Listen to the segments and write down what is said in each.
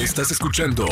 Estás escuchando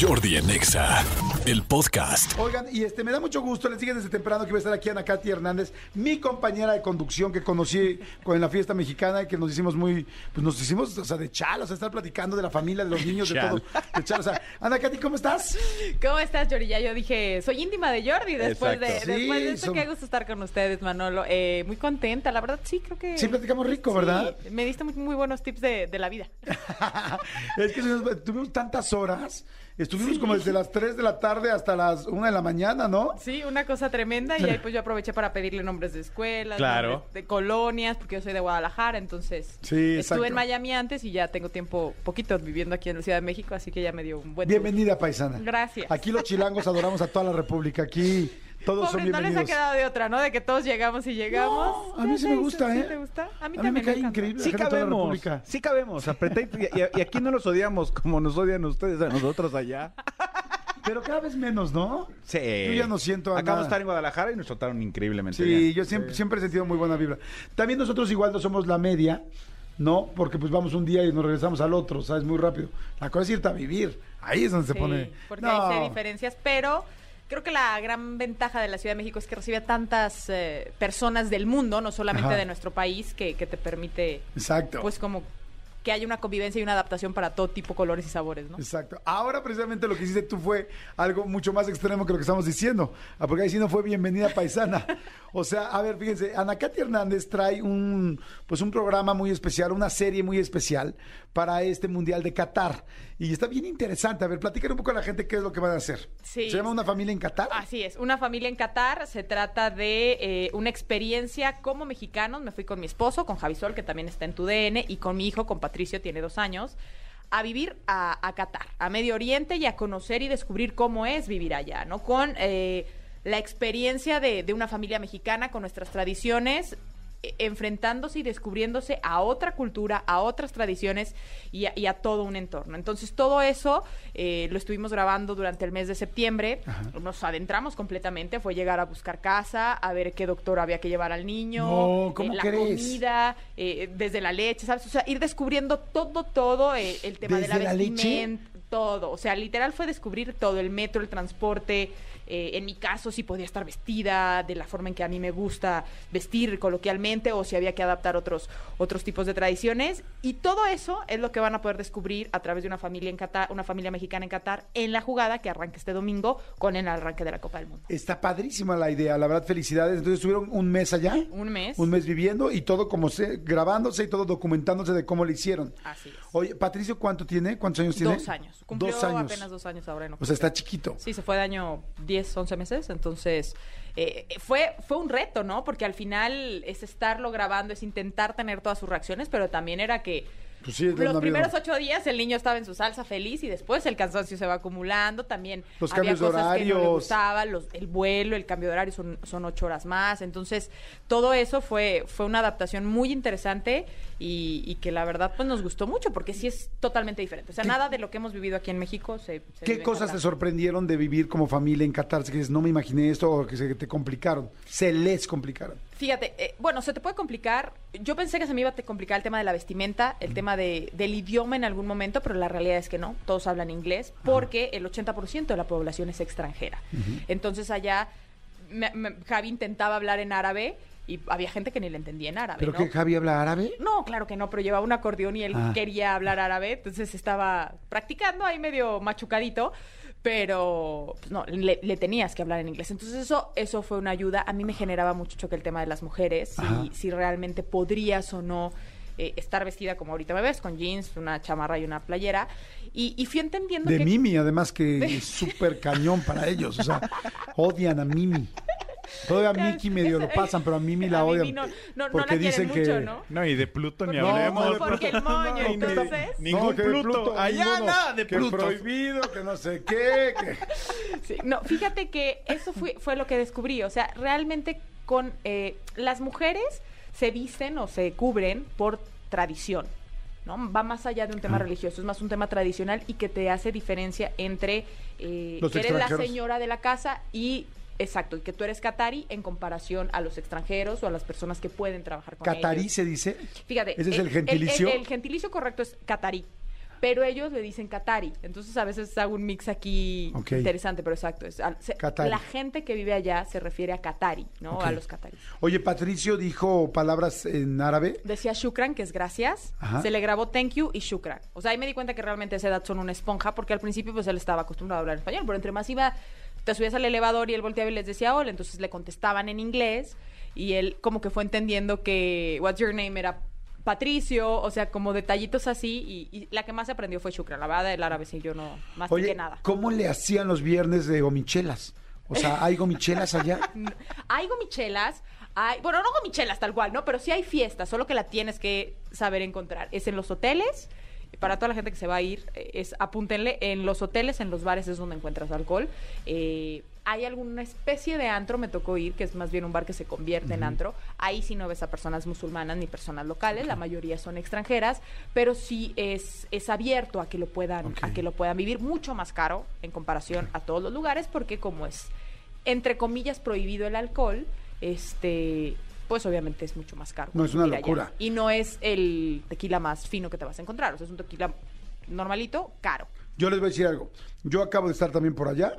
Jordi en Exa, el podcast. Oigan, y este me da mucho gusto, les dije desde temprano que iba a estar aquí Ana Katy Hernández, mi compañera de conducción que conocí con en la fiesta mexicana y que nos hicimos muy, pues nos hicimos, o sea, de chal, o sea, estar platicando de la familia, de los niños, de todo. De chal, o sea, Ana Katy, ¿cómo estás? ¿Cómo estás, Jordi? Ya yo dije, soy íntima de Jordi después de, después Sí, de esto. son- Qué gusto estar con ustedes, Manolo. Eh, muy contenta, la verdad, sí, creo que... Sí, platicamos rico, Sí, ¿verdad? me diste muy, muy buenos tips de, de la vida. es que nos- tuvimos tantas horas, estuvimos como desde las 3 de la tarde hasta las 1 de la mañana, ¿no? Sí, una cosa tremenda. Y ahí pues yo aproveché para pedirle nombres de escuelas, Claro. nombres de colonias, porque yo soy de Guadalajara, entonces Sí, exacto. estuve en Miami antes y ya tengo tiempo, poquito viviendo aquí en la Ciudad de México, así que ya me dio un buen tour. Bienvenida, paisana. Gracias. Aquí los chilangos adoramos a toda la República, aquí todos son Pobres, no les bienvenidos. ha quedado de otra, ¿no? De que todos llegamos y llegamos. No, a mí sí me gusta, ¿Sí ¿eh? te gusta? A mí A mí también me cae encanta. increíble. Sí La gente de toda la cabemos, sí cabemos. Apreté y, y- y aquí no los odiamos como nos odian ustedes a nosotros allá. Pero cada vez menos, ¿no? Sí. Yo ya no siento a Acabamos de estar en Guadalajara y nos trataron increíblemente Sí, bien. yo siempre, siempre he sentido muy buena vibra. También nosotros igual no somos la media, ¿no? Porque pues vamos un día y nos regresamos al otro, ¿sabes? Muy rápido. La cosa es irte a vivir. Ahí es donde se Sí, pone... Porque No. hay sí diferencias, pero creo que la gran ventaja de la Ciudad de México es que recibe a tantas eh, personas del mundo, no solamente Ajá. de nuestro país, que, que te permite, Exacto. pues como que haya una convivencia y una adaptación para todo tipo, colores y sabores, ¿no? Exacto. Ahora precisamente lo que hiciste tú fue algo mucho más extremo que lo que estamos diciendo. Ah, Porque ahí sí no fue bienvenida paisana. O sea, a ver, fíjense, Ana Katy Hernández trae un pues un programa muy especial, una serie muy especial para este Mundial de Qatar. Y está bien interesante. A ver, platicar un poco a la gente qué es lo que van a hacer. Sí. ¿Se llama Una familia en Qatar? Así es, una familia en Qatar, se trata de eh, una experiencia como mexicanos, me fui con mi esposo, con Javisol, que también está en tu DN, y con mi hijo, con Patricio, tiene dos años, a vivir a, a Qatar, a Medio Oriente y a conocer y descubrir cómo es vivir allá, ¿no? Con eh, la experiencia de, de una familia mexicana, con nuestras tradiciones, enfrentándose y descubriéndose a otra cultura, a otras tradiciones y a, y a todo un entorno. Entonces, todo eso eh, lo estuvimos grabando durante el mes de septiembre. Nos adentramos completamente. Fue llegar a buscar casa, a ver qué doctor había que llevar al niño, No, ¿cómo eh, la crees? comida, eh, desde la leche, ¿sabes? O sea, ir descubriendo todo, todo, eh, el tema de la vestimenta, todo. O sea, literal fue descubrir todo, el metro, el transporte. Eh, en mi caso, si podía estar vestida de la forma en que a mí me gusta vestir coloquialmente o si había que adaptar otros, otros tipos de tradiciones. Y todo eso es lo que van a poder descubrir a través de una familia en Qatar, una familia mexicana en Qatar, en la jugada que arranca este domingo con el arranque de la Copa del Mundo. Está padrísima la idea, la verdad, felicidades. Entonces estuvieron un mes allá. Un mes. Un mes viviendo y todo como se, grabándose y todo documentándose de cómo le hicieron. Así es. Oye, Patricio, ¿cuánto tiene? ¿Cuántos años tiene? Dos años. Cumplió Dos años. apenas dos años ahora en O sea, está chiquito. Sí, se fue de año 10, 11 meses, entonces eh, fue, fue un reto, ¿no? Porque al final es estarlo grabando, es intentar tener todas sus reacciones, pero también era que Pues sí, los primeros ocho días el niño estaba en su salsa feliz y después el cansancio se va acumulando, también Los había cambios de cosas que no le horarios. gustaban, los- el vuelo, el cambio de horario son, son ocho horas más, entonces todo eso fue, fue una adaptación muy interesante y, y que la verdad pues nos gustó mucho porque sí es totalmente diferente, o sea, nada de lo que hemos vivido aquí en México se... se ¿Qué cosas te sorprendieron de vivir como familia en Qatar? Dices, no me imaginé esto o que se te complicaron. Se les complicaron. Fíjate, eh, bueno, se te puede complicar. Yo pensé que se me iba a te complicar el tema de la vestimenta, el tema de, del idioma en algún momento, pero la realidad es que no. Todos hablan inglés porque el 80% de la población es extranjera. Entonces allá me- me- Javi intentaba hablar en árabe y había gente que ni le entendía en árabe. ¿Pero ¿no? que Javi habla árabe? No, claro que no, pero llevaba un acordeón y él Ah. quería hablar árabe, entonces estaba practicando ahí medio machucadito, pero pues, no, le, le tenías que hablar en inglés. Entonces eso, eso fue una ayuda. A mí me generaba mucho choque el tema de las mujeres, Ajá. si, si realmente podrías o no eh, estar vestida como ahorita me ves, con jeans, una chamarra y una playera. Y, y fui entendiendo De que... Mimi, además, que es súper cañón para ellos. O sea, odian a Mimi. Todavía a Miki medio lo pasan, pero a Mimi la A odian. Mimi no- no- no porque la quieren dicen que... ¿no? No, y de Pluto ni hablemos. No, porque el moño, no, que- entonces... Ningún que de Pluto. Allá ninguno, nada de que Pluto. prohibido, que no sé qué. que- Sí, no, fíjate que eso fue, fue lo que descubrí. O sea, realmente con eh, las mujeres se visten o se cubren por tradición. ¿no? Va más allá de un tema Ah. religioso, es más un tema tradicional y que te hace diferencia entre eh, que eres la señora de la casa y Exacto, y que tú eres catarí en comparación a los extranjeros o a las personas que pueden trabajar con ¿Catarí se dice? Fíjate, ¿Ese es el gentilicio? El, el gentilicio correcto es catarí. pero ellos le dicen Qatari. Entonces a veces hago un mix aquí interesante, pero exacto. es- se- la gente que vive allá se refiere a Qatari, ¿no? A los Qataris. Oye, Patricio dijo palabras en árabe. Decía Shukran, que es gracias. Ajá. Se le grabó thank you y Shukran. O sea, ahí me di cuenta que realmente a esa edad son una esponja, porque al principio pues él estaba acostumbrado a hablar español, pero entre más iba, te subías al elevador y él volteaba y les decía hola, entonces le contestaban en inglés y él como que fue entendiendo que what's your name era Patricio, o sea, como detallitos así y, y la que más aprendió fue Shukran. La verdad, el árabe sí yo no más que Oye, nada. ¿cómo le hacían los viernes de gomichelas? O sea, ¿hay gomichelas allá? Hay gomichelas, hay, bueno, no gomichelas tal cual, ¿no? Pero sí hay fiestas, solo que la tienes que saber encontrar. Es en los hoteles, para toda la gente que se va a ir, es apúntenle, en los hoteles, en los bares es donde encuentras alcohol. Eh, hay alguna especie de antro, me tocó ir, que es más bien un bar que se convierte en antro. Ahí sí no ves a personas musulmanas ni personas locales, la mayoría son extranjeras, pero sí es, es abierto a que lo puedan, a que lo puedan vivir mucho más caro en comparación a todos los lugares, porque como es entre comillas prohibido el alcohol, este pues obviamente es mucho más caro. No, es una allá. locura. Y no es el tequila más fino que te vas a encontrar, o sea, es un tequila normalito, caro. Yo les voy a decir algo. Yo acabo de estar también por allá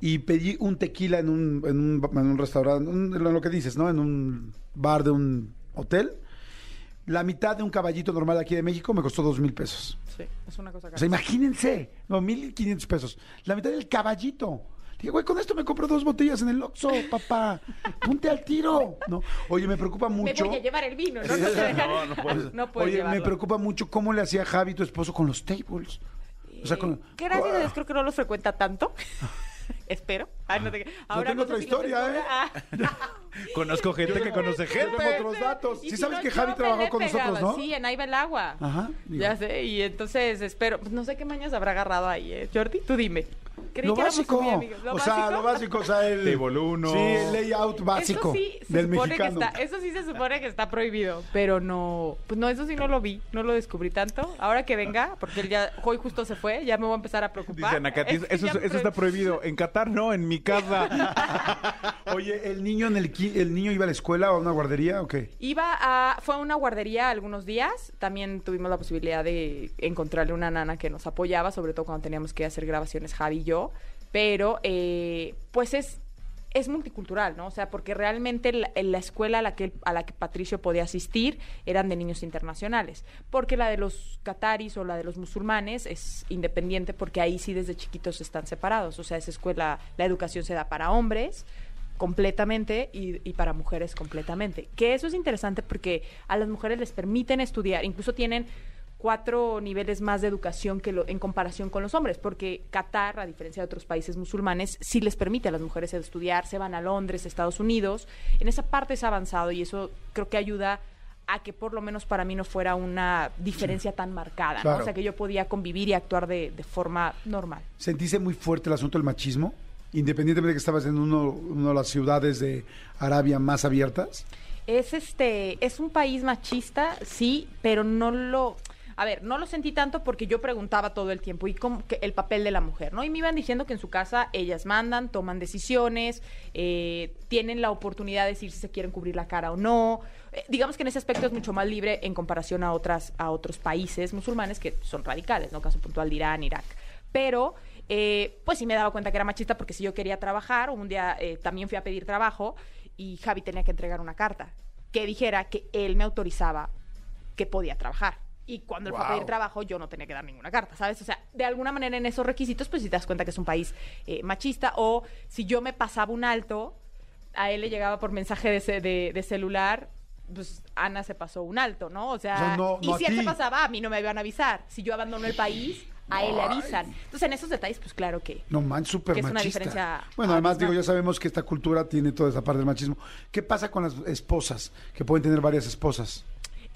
y pedí un tequila en un, en un, en un restaurante, en lo que dices, ¿no? En un bar de un hotel. La mitad de un caballito normal aquí de México me costó dos mil pesos. Sí, es una cosa O cara. sea, imagínense, no, mil quinientos pesos. La mitad del caballito. Dije, güey, con esto me compro dos botellas en el Oxxo, papá. Ponte al tiro. No. Oye, me preocupa Me mucho. voy a llevar el vino, ¿no? No, No, no puedes. no puedes Oye, me preocupa mucho cómo le hacía Javi, tu esposo, con los tables. O sea, con... Eh, Gracias a Dios creo que no los frecuenta tanto. Espero. Ay, no te- Ahora tengo no sé otra historia. ¿eh? Ah. Conozco gente que conoce gente. tengo otros datos. Sí si sabes no, que Javi trabajó con nosotros. ¿no? Sí, en Ahí va el agua. Ajá. digo. Ya sé, y entonces espero, pues no sé qué mañas habrá agarrado ahí, ¿eh? Jordi, tú dime. Creí Lo que básico. amigos. o sea, lo básico, o sea, el... Table. Sí, el layout básico eso sí se del supone mexicano. que está, eso sí se supone que está prohibido, pero no, pues no, eso sí no lo vi, no lo descubrí tanto. Ahora que venga, porque él ya hoy justo se fue, ya me voy a empezar a preocupar. Dicen acá, Es eso, eso está prohibido. En Qatar no, en mi casa. Oye, ¿el niño en el, el niño iba a la escuela o a una guardería o qué? Iba a, fue a una guardería algunos días. También tuvimos la posibilidad de encontrarle una nana que nos apoyaba, sobre todo cuando teníamos que hacer grabaciones Javi y yo. Pero, eh, pues es, es multicultural, ¿no? O sea, porque realmente la, la escuela a la, que, a la que Patricio podía asistir eran de niños internacionales. Porque la de los cataris o la de los musulmanes es independiente porque ahí sí desde chiquitos están separados. O sea, esa escuela, la educación se da para hombres completamente y, y para mujeres completamente. Que eso es interesante porque a las mujeres les permiten estudiar, incluso tienen cuatro niveles más de educación que lo, en comparación con los hombres, porque Qatar, a diferencia de otros países musulmanes, sí les permite a las mujeres estudiar, se van a Londres, Estados Unidos, en esa parte es avanzado y eso creo que ayuda a que por lo menos para mí no fuera una diferencia tan marcada, ¿no? O sea, que yo podía convivir y actuar de, de forma normal. ¿Sentiste muy fuerte el asunto del machismo? Independientemente de que estabas en uno, una de las ciudades de Arabia más abiertas. Es este, es un país machista, sí, pero no lo, a ver, no lo sentí tanto porque yo preguntaba todo el tiempo y que el papel de la mujer, ¿no? Y me iban diciendo que en su casa ellas mandan, toman decisiones, eh, tienen la oportunidad de decir si se quieren cubrir la cara o no. Eh, digamos que en ese aspecto es mucho más libre en comparación a otras, a otros países musulmanes que son radicales, ¿no? Caso puntual de Irán, Irak. Pero eh, pues sí me daba cuenta que era machista porque si yo quería trabajar, un día eh, también fui a pedir trabajo y Javi tenía que entregar una carta que dijera que él me autorizaba que podía trabajar. Y cuando él fue a Wow. pedir trabajo, yo no tenía que dar ninguna carta, ¿sabes? O sea, de alguna manera en esos requisitos, pues si te das cuenta que es un país eh, machista. O si yo me pasaba un alto, a él le llegaba por mensaje de, ce- de- de celular, pues Ana se pasó un alto, ¿no? O sea, O sea, no- y si él se pasaba, a mí no me iban a avisar. Si yo abandono el país, a él le avisan. Entonces, en esos detalles, pues claro que... No man, súper Que es una machista. diferencia Bueno, además abismal. digo, ya sabemos que esta cultura tiene toda esa parte del machismo. ¿Qué pasa con las esposas que pueden tener varias esposas?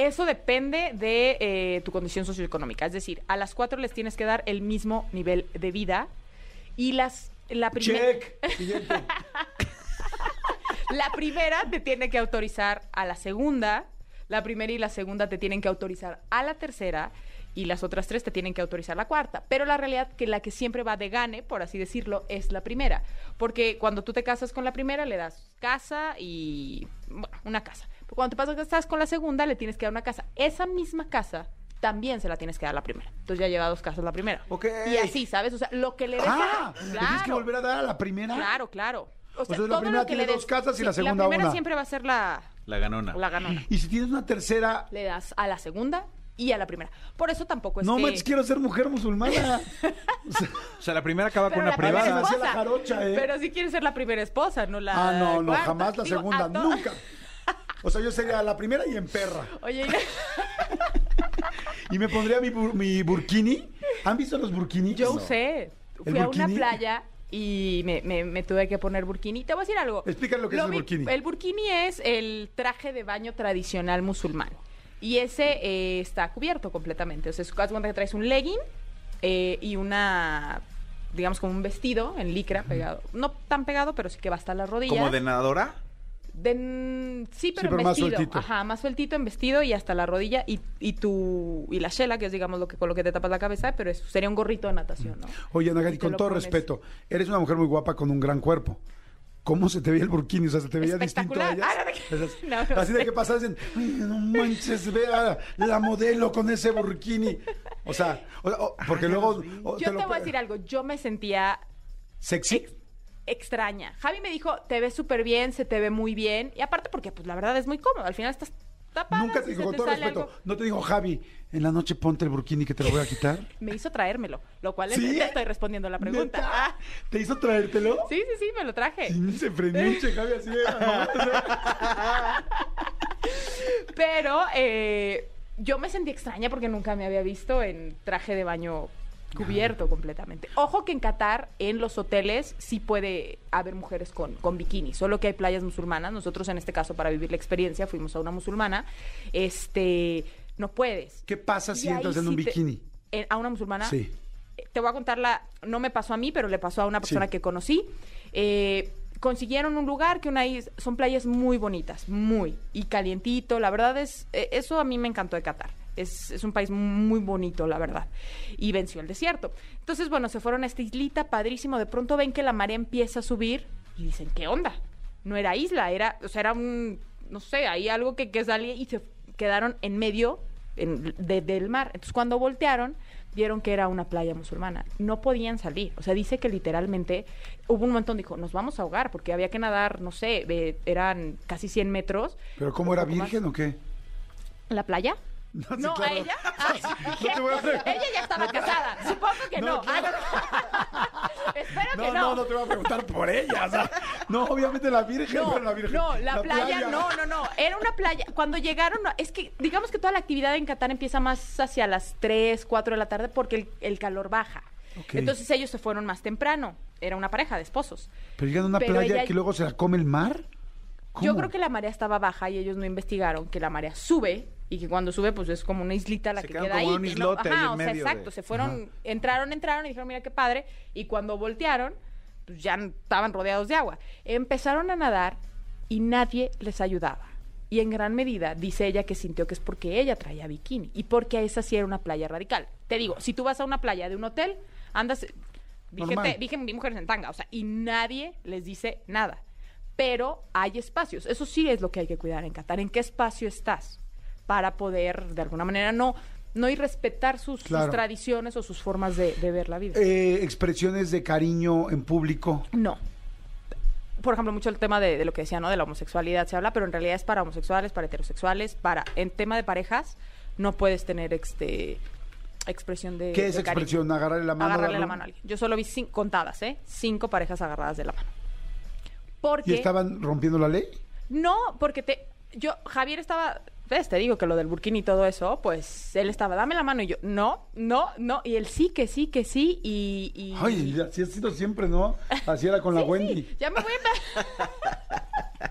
Eso depende de eh, tu condición socioeconómica. Es decir, a las cuatro les tienes que dar el mismo nivel de vida. Y las la primera la primera te tiene que autorizar a la segunda, la primera y la segunda te tienen que autorizar a la tercera y las otras tres te tienen que autorizar la cuarta. Pero la realidad que la que siempre va de gane, por así decirlo, es la primera. Porque cuando tú te casas con la primera, le das casa y, bueno, una casa. Pero cuando te pasas estás con la segunda, le tienes que dar una casa. Esa misma casa también se la tienes que dar la primera. Entonces ya lleva dos casas la primera. Ok. Y así, ¿sabes? O sea, lo que le des Ah, a- ¿le tienes que volver a dar a la primera? Claro, claro. O sea, sea, la primera lo que tiene le dos des- casas y la sí, segunda La primera una. siempre va a ser la, La ganona. la ganona. Y si tienes una tercera, Le das a la segunda y a la primera. Por eso tampoco es no que... manches, quiero ser mujer musulmana. O sea, O sea, la primera acaba Pero con una la primera privada. la jarocha, ¿eh? Pero si quieres ser la primera esposa, no la ah, no, no, cuarta. jamás la Digo, segunda, to- nunca. O sea, yo sería la primera y en perra. Oye, Y me pondría mi, bur- mi burkini. ¿Han visto los burkinis? yo No. usé. ¿El Fui a una burkini? playa y me, me- me tuve que poner burkini. Te voy a decir algo. Explícale lo que es el burkini. El burkini es el traje de baño tradicional musulmán. Y ese eh, está cubierto completamente. O sea, es haz de cuenta que traes un legging eh, y una, digamos, como un vestido en licra pegado. No tan pegado, pero sí que va hasta las rodillas. ¿Como de nadadora? De- sí, pero, pero en más vestido. sueltito. Ajá, más sueltito en vestido y hasta la rodilla y, y tu y la shela, que es digamos lo que con lo que te tapas la cabeza, pero eso sería un gorrito de natación, ¿no? Oye, Nagati, con todo pones. respeto, eres una mujer muy guapa con un gran cuerpo. ¿Cómo se te veía el burkini? O sea, ¿se te veía distinto a ellas? Ah, no, no, así de que pasas en, "Ay, no manches, vea la modelo con ese burkini. O sea, o- o- porque luego... o Yo te, lo- voy a decir algo, yo me sentía ¿Sexy? Ex- extraña. Javi me dijo, te ves súper bien, se te ve muy bien. Y aparte porque, pues, la verdad es muy cómodo. Al final estás tapada. Nunca te dijo, con todo respeto, algo- no te dijo, Javi, en la noche ponte el burkini que te lo voy a quitar. Me hizo traérmelo, lo cual es- ¿Sí? te estoy respondiendo la pregunta. Ah, ¿Te hizo traértelo? sí, sí, sí, me lo traje. Sí, se frenuche, Javi, así de... Pero eh, yo me sentí extraña porque nunca me había visto en traje de baño cubierto completamente. Ojo que en Qatar, en los hoteles, sí puede haber mujeres con, con bikini, solo que hay playas musulmanas. Nosotros, en este caso, para vivir la experiencia, fuimos a una musulmana. Este, no puedes. ¿Qué pasa si entras en un te- bikini? en- ¿A una musulmana? Sí. Eh, Te voy a contar la. No me pasó a mí, pero le pasó a una persona Sí. que conocí. Eh, consiguieron un lugar que una is- son playas muy bonitas, muy y calientito. La verdad es eh, eso a mí me encantó de Qatar. Es, es un país muy bonito, la verdad. Y venció el desierto. Entonces, bueno, se fueron a esta islita, padrísimo. De pronto ven que la marea empieza a subir y dicen, ¿qué onda? No era isla, era, o sea, era un, no sé, ahí algo que, que salía y se quedaron en medio en- de- del mar. Entonces, cuando voltearon, vieron que era una playa musulmana. No podían salir. O sea, dice que literalmente hubo un montón, dijo, nos vamos a ahogar porque había que nadar, no sé, eh, eran casi 100 metros. ¿Pero cómo era más. virgen o qué? ¿En la playa? No, sí, No, claro. a ella. Ah, No te voy a preguntar. ella ya estaba casada. Supongo que No, no. claro. Ah, no. Espero No, que no, no. no te voy a preguntar por ella. o sea, no, obviamente la virgen, No, pero la virgen. no, la, playa, no, no, no. Era una playa. Cuando llegaron, es que digamos que toda la actividad en Qatar empieza más hacia las 3, 4 de la tarde porque el, el calor baja. Entonces ellos se fueron más temprano. Era una pareja de esposos. Pero llegan a una Pero playa ella- que luego se la come el mar. Yo creo que la marea estaba baja y ellos no investigaron que la marea sube y que cuando sube pues es como una islita la Se que queda ahí. como en un que no- islote ahí ajá, en o sea, medio exacto, de- se fueron, entraron, entraron y dijeron, mira qué padre, y cuando voltearon, pues ya estaban rodeados de agua. Empezaron a nadar y nadie les ayudaba. Y en gran medida dice ella que sintió que es porque ella traía bikini y porque esa sí era una playa radical. Te digo, si tú vas a una playa de un hotel, andas, vi gen- vi mujeres en tanga, o sea, y nadie les dice nada pero hay espacios. Eso sí es lo que hay que cuidar en Qatar. ¿En qué espacio estás? Para poder, de alguna manera, no, no ir respetar sus, tradiciones o sus formas de, de ver la vida. Eh, expresiones de cariño en público. No. Por ejemplo, mucho el tema de, de lo que decía, ¿no? De la homosexualidad se habla, pero en realidad es para homosexuales, para heterosexuales, para... En tema de parejas, no puedes tener este expresión de ¿Qué es de cariño. expresión? ¿Agarrarle la mano? Agarrarle la mano a alguien. Yo solo vi cin- contadas, ¿eh? Cinco parejas agarradas de la mano. Porque... ¿Y estaban rompiendo la ley? No, porque te, yo, Javier estaba, te digo que lo del burkini y todo eso, pues él estaba, dame la mano y yo, no, no, no, y él sí, que sí, que sí, y... y- Ay, así ha sido siempre, ¿no? Así era con la sí, Wendy. ya me voy a...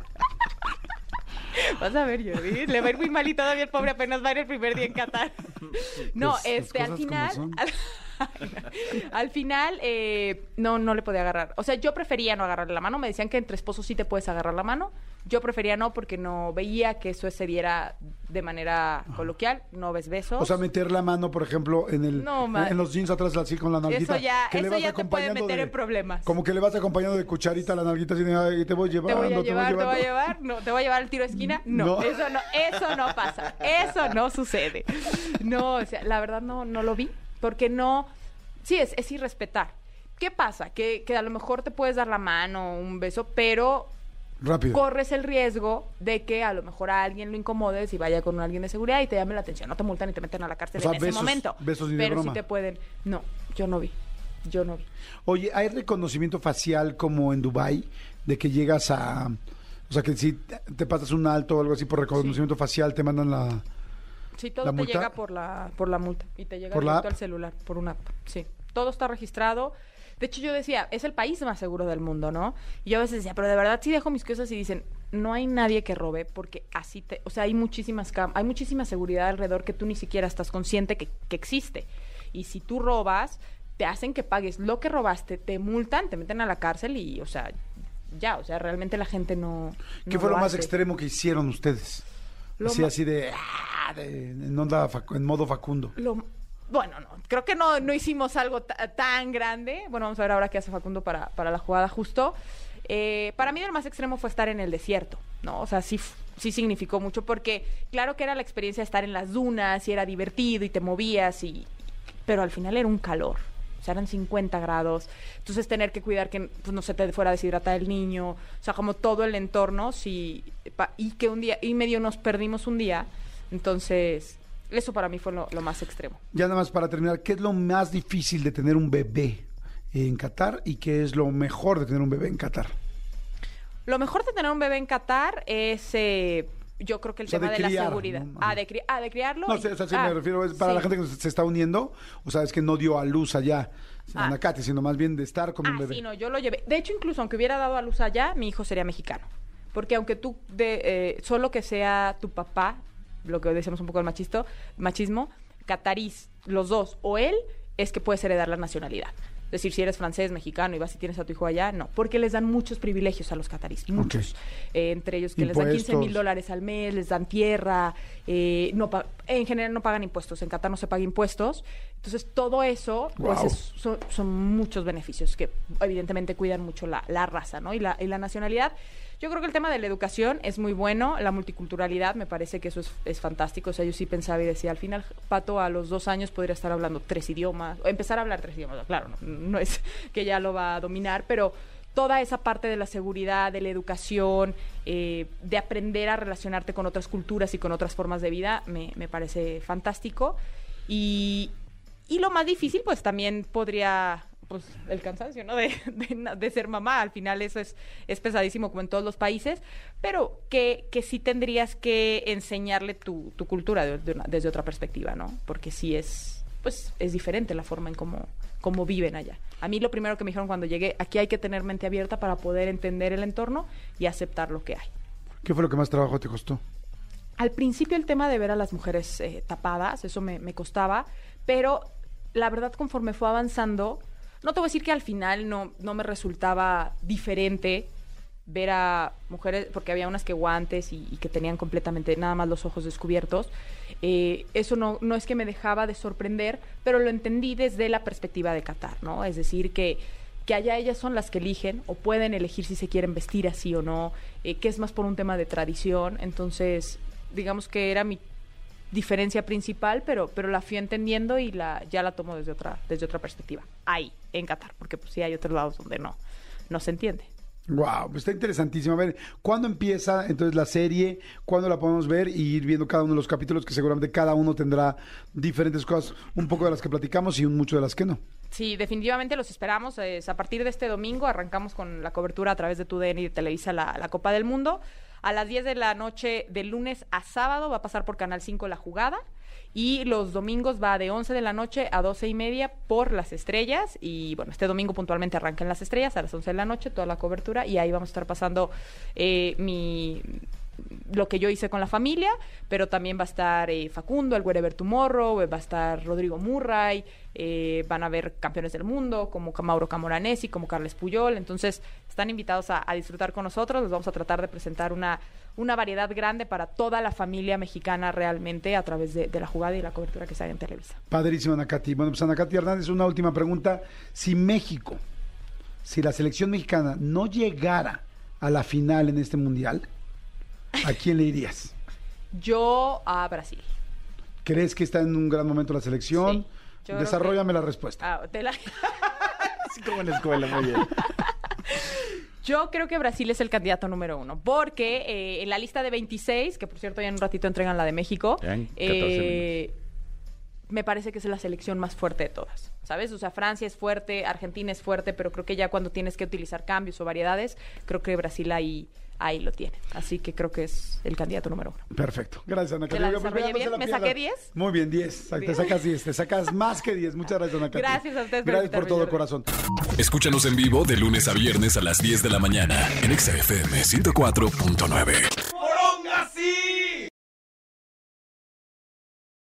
Vas a ver, Jordi, le va a ir muy mal y todavía el pobre apenas va a ir el primer día en Qatar. No, Pues, este, al final. Al, Al final, eh, no, no le podía agarrar. O sea, yo prefería no agarrarle la mano. Me decían que entre esposos sí te puedes agarrar la mano. Yo prefería no porque no veía que eso se diera de manera coloquial. No ves besos. O sea, meter la mano, por ejemplo, en el No, en, los jeans atrás así con la nalguita. Eso ya- que le eso vas ya te puede meter de- en problemas. Como que le vas acompañando de cucharita a la nalguita así de, "Ay, te voy te llevando, voy a llevar, te voy a llevando". llevar, no, te voy a llevar al tiro de esquina, no, No. eso no, eso no pasa, eso no sucede. No, o sea, la verdad no, no lo vi, porque no, sí, es, es irrespetar. ¿Qué pasa? Que, que a lo mejor te puedes dar la mano, un beso, pero Rápido. corres el riesgo de que a lo mejor a alguien lo incomodes y vaya con alguien de seguridad y te llame la atención. No te multan y te meten a la cárcel O sea, en ese besos- momento. besos pero sí te pueden. No, yo no vi. Yo no vi. Oye, ¿hay reconocimiento facial como en Dubai de que llegas a... O sea, que si te- te pasas un alto o algo así por reconocimiento facial, te mandan la... Sí, todo ¿La te multa? llega por la, por la multa y te llega ¿Por directo al celular, por una app. Sí, todo está registrado. De hecho, yo decía, es el país más seguro del mundo, ¿no? Y yo a veces decía, pero de verdad sí dejo mis cosas y dicen, no hay nadie que robe porque así te... O sea, hay muchísimas cam- hay muchísima seguridad alrededor que tú ni siquiera estás consciente que, que existe. Y si tú robas, te hacen que pagues lo que robaste, te multan, te meten a la cárcel y, o sea, ya, o sea, realmente la gente no... ¿Qué no fue lo más hace. extremo que hicieron ustedes? Lo así, de, ah, de- en, onda facu- en modo Facundo. Lo- bueno, no, creo que no, no hicimos algo ta- tan grande. Bueno, vamos a ver ahora qué hace Facundo para, para la jugada justo. Eh, para mí el más extremo fue estar en el desierto, ¿no? O sea, sí, sí significó mucho porque claro que era la experiencia de estar en las dunas y era divertido y te movías y... Pero al final era un calor. O sea, eran 50 grados. Entonces tener que cuidar que pues, no se te fuera a deshidratar el niño. O sea, como todo el entorno. Pa- y que un día, y medio nos perdimos un día. Entonces, eso para mí fue lo, lo más extremo. Ya nada más para terminar, ¿qué es lo más difícil de tener un bebé en Qatar y qué es lo mejor de tener un bebé en Qatar? Lo mejor de tener un bebé en Qatar es, eh, yo creo que el O sea, tema de de, criar, la seguridad. ¿no? Ah, de, cri- ah, de criarlo. No sé, o sea, Ah, me refiero, es para sí. la gente que se está uniendo, o sea, es que no dio a luz allá, Ah. Anacate, sino más bien de estar con un Ah, bebé. sí, no, yo lo llevé. De hecho, incluso aunque hubiera dado a luz allá, mi hijo sería mexicano. Porque aunque tú, de, eh, solo que sea tu papá, lo que decíamos un poco el machisto, machismo, catarís, los dos, o él, es que puedes heredar la nacionalidad. Decir, si eres francés, mexicano y vas y tienes a tu hijo allá, no. Porque les dan muchos privilegios a los catarís, muchos. Eh, entre ellos que les dan 15 mil dólares al mes, les dan tierra, eh, no en general no pagan impuestos. En Qatar no se paga impuestos. Entonces, todo eso, pues es- son, son muchos beneficios que evidentemente cuidan mucho la, la raza ¿no? y, la, y la nacionalidad. Yo creo que el tema de la educación es muy bueno, la multiculturalidad, me parece que eso es, fantástico. O sea, yo sí pensaba y decía, al final, Pato a los dos años podría estar hablando tres idiomas, o empezar a hablar tres idiomas. Claro, no, es que ya lo va a dominar, pero toda esa parte de la seguridad, de la educación, eh, de aprender a relacionarte con otras culturas y con otras formas de vida, me, parece fantástico. Y lo más difícil, pues también podría, pues el cansancio, ¿no? De, de de ser mamá. Al final eso es, es pesadísimo como en todos los países, pero que, que sí tendrías que enseñarle tu, tu cultura de- de una- desde otra perspectiva, ¿no? Porque sí es, pues es diferente la forma en cómo, cómo viven allá. A mí lo primero que me dijeron cuando llegué, aquí hay que tener mente abierta para poder entender el entorno y aceptar lo que hay. ¿Qué fue lo que más trabajo te costó? Al principio el tema de ver a las mujeres eh, tapadas, eso me, me costaba, pero la verdad conforme fue avanzando, no te voy a decir que al final no, no me resultaba diferente ver a mujeres, porque había unas que guantes y, que tenían completamente nada más los ojos descubiertos. Eh, eso no, no es que me dejaba de sorprender, pero lo entendí desde la perspectiva de Qatar, ¿no? Es decir, que, que allá ellas son las que eligen o pueden elegir si se quieren vestir así o no, eh, que es más por un tema de tradición. Entonces, digamos que era mi diferencia principal, pero, pero la fui entendiendo y la, ya la tomo desde otra, desde otra perspectiva. Ahí, en Qatar, porque pues sí hay otros lados donde no, no se entiende. Wow, está interesantísimo. A ver, ¿cuándo empieza entonces la serie? ¿Cuándo la podemos ver? Y ir viendo cada uno de los capítulos, que seguramente cada uno tendrá diferentes cosas, un poco de las que platicamos y un mucho de las que no. Sí, definitivamente los esperamos. Es, a partir de este domingo arrancamos con la cobertura a través de TUDN y de Televisa la, la Copa del Mundo. A las 10 de la noche de lunes a sábado va a pasar por Canal 5 la jugada. Y los domingos va de 11 de la noche a 12 y media por las estrellas. Y bueno, este domingo puntualmente arrancan las estrellas a las 11 de la noche, toda la cobertura. Y ahí vamos a estar pasando eh, mi lo que yo hice con la familia, pero también va a estar eh, Facundo, el Wherever Tomorrow, eh, va a estar Rodrigo Murray, eh, van a haber campeones del mundo como Mauro Camoranesi, como Carles Puyol, entonces están invitados a, disfrutar con nosotros, les vamos a tratar de presentar una, una variedad grande para toda la familia mexicana realmente a través de, de la jugada y la cobertura que se haga en Televisa. Padrísimo, Anacati. Bueno, pues Anacati Hernández, una última pregunta. Si México, si la selección mexicana no llegara a la final en este mundial, ¿a quién le irías? Yo a Brasil. ¿Crees que está en un gran momento la selección? Sí, Desarrollame que- la respuesta. Ah, te la- Así como en la escuela, muy bien. Yo creo que Brasil es el candidato número uno, porque eh, en la lista de 26, que por cierto ya en un ratito entregan la de México, Ya en 14 eh, me parece que es la selección más fuerte de todas, ¿sabes? O sea, Francia es fuerte, Argentina es fuerte, pero creo que ya cuando tienes que utilizar cambios o variedades, creo que Brasil ahí, ahí lo tiene. Así que creo que es el candidato número uno. Perfecto. Gracias, Anacati. ¿Te la Oiga, pues, bien? la ¿Me saqué 10? Muy bien, 10. Te sacas 10. Te sacas más que 10. Muchas gracias, Anacati. Gracias a ustedes por Gracias por invitarme, todo, corazón. Escúchanos en vivo de lunes a viernes a las 10 de la mañana en Exa FM 104.9.